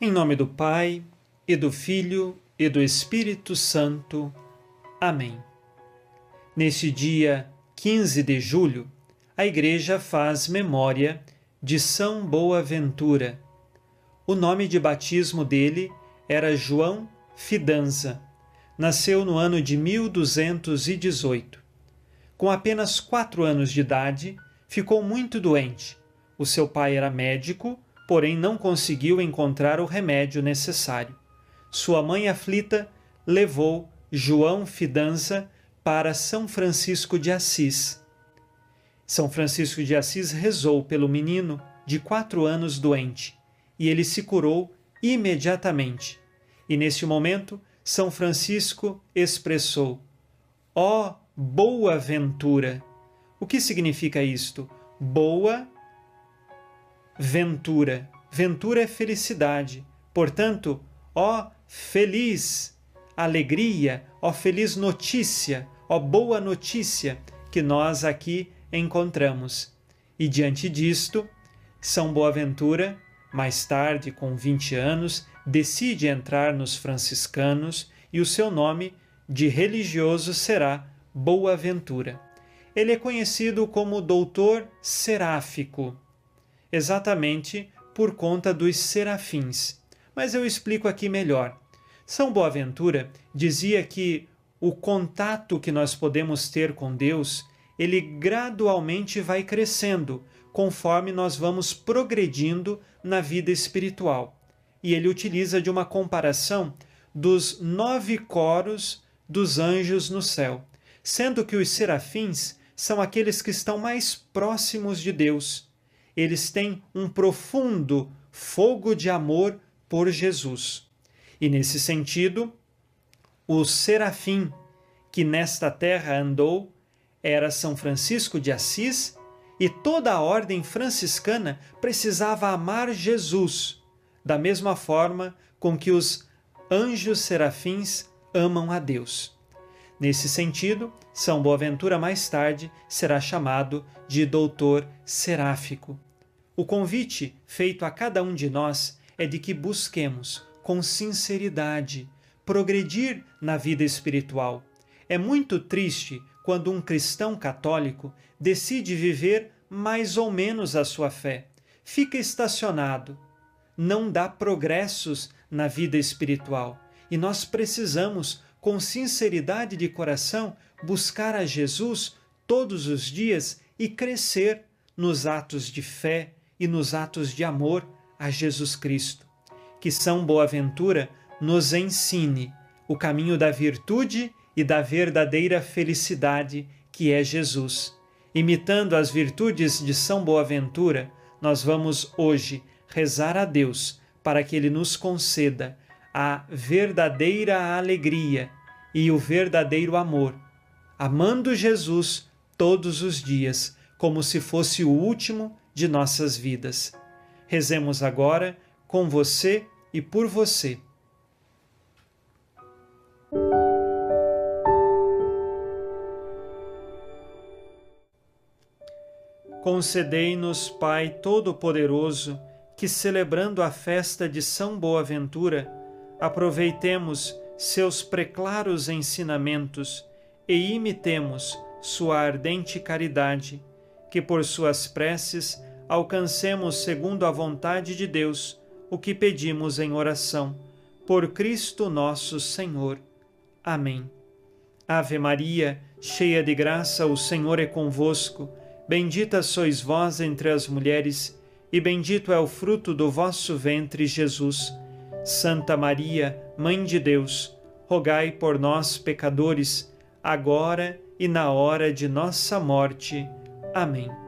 Em nome do Pai, e do Filho, e do Espírito Santo. Amém. Neste dia 15 de julho, a Igreja faz memória de São Boaventura. O nome de batismo dele era João Fidanza. Nasceu no ano de 1218. Com apenas quatro anos de idade, ficou muito doente. O seu pai era médico porém não conseguiu encontrar o remédio necessário. Sua mãe aflita levou João Fidanza para São Francisco de Assis. São Francisco de Assis rezou pelo menino de quatro anos doente e ele se curou imediatamente. E neste momento, São Francisco expressou: Ó oh, boa ventura! O que significa isto? Boa ventura. Ventura é felicidade. Portanto, ó feliz alegria, ó feliz notícia, ó boa notícia que nós aqui encontramos. E diante disto, São Boaventura, mais tarde, com 20 anos, decide entrar nos franciscanos e o seu nome de religioso será Boaventura. Ele é conhecido como Doutor Seráfico exatamente por conta dos serafins. Mas eu explico aqui melhor. São Boaventura dizia que o contato que nós podemos ter com Deus, ele gradualmente vai crescendo conforme nós vamos progredindo na vida espiritual. E ele utiliza de uma comparação dos nove coros dos anjos no céu, sendo que os serafins são aqueles que estão mais próximos de Deus eles têm um profundo fogo de amor por Jesus. E nesse sentido, o serafim que nesta terra andou era São Francisco de Assis e toda a ordem franciscana precisava amar Jesus, da mesma forma com que os anjos serafins amam a Deus. Nesse sentido, São Boaventura mais tarde será chamado de doutor seráfico. O convite feito a cada um de nós é de que busquemos, com sinceridade, progredir na vida espiritual. É muito triste quando um cristão católico decide viver mais ou menos a sua fé, fica estacionado, não dá progressos na vida espiritual. E nós precisamos, com sinceridade de coração, buscar a Jesus todos os dias e crescer nos atos de fé, e nos atos de amor a Jesus Cristo. Que São Boaventura nos ensine o caminho da virtude e da verdadeira felicidade que é Jesus. Imitando as virtudes de São Boaventura, nós vamos hoje rezar a Deus para que Ele nos conceda a verdadeira alegria e o verdadeiro amor, amando Jesus todos os dias, como se fosse o último de nossas vidas. Rezemos agora com você e por você. Concedei-nos, Pai Todo-Poderoso, que celebrando a festa de São Boaventura, aproveitemos seus preclaros ensinamentos e imitemos sua ardente caridade, que por suas preces alcancemos, segundo a vontade de Deus, o que pedimos em oração. Por Cristo nosso Senhor. Amém. Ave Maria, cheia de graça, o Senhor é convosco. Bendita sois vós entre as mulheres, e bendito é o fruto do vosso ventre, Jesus. Santa Maria, Mãe de Deus, rogai por nós, pecadores, agora e na hora de nossa morte. Amém.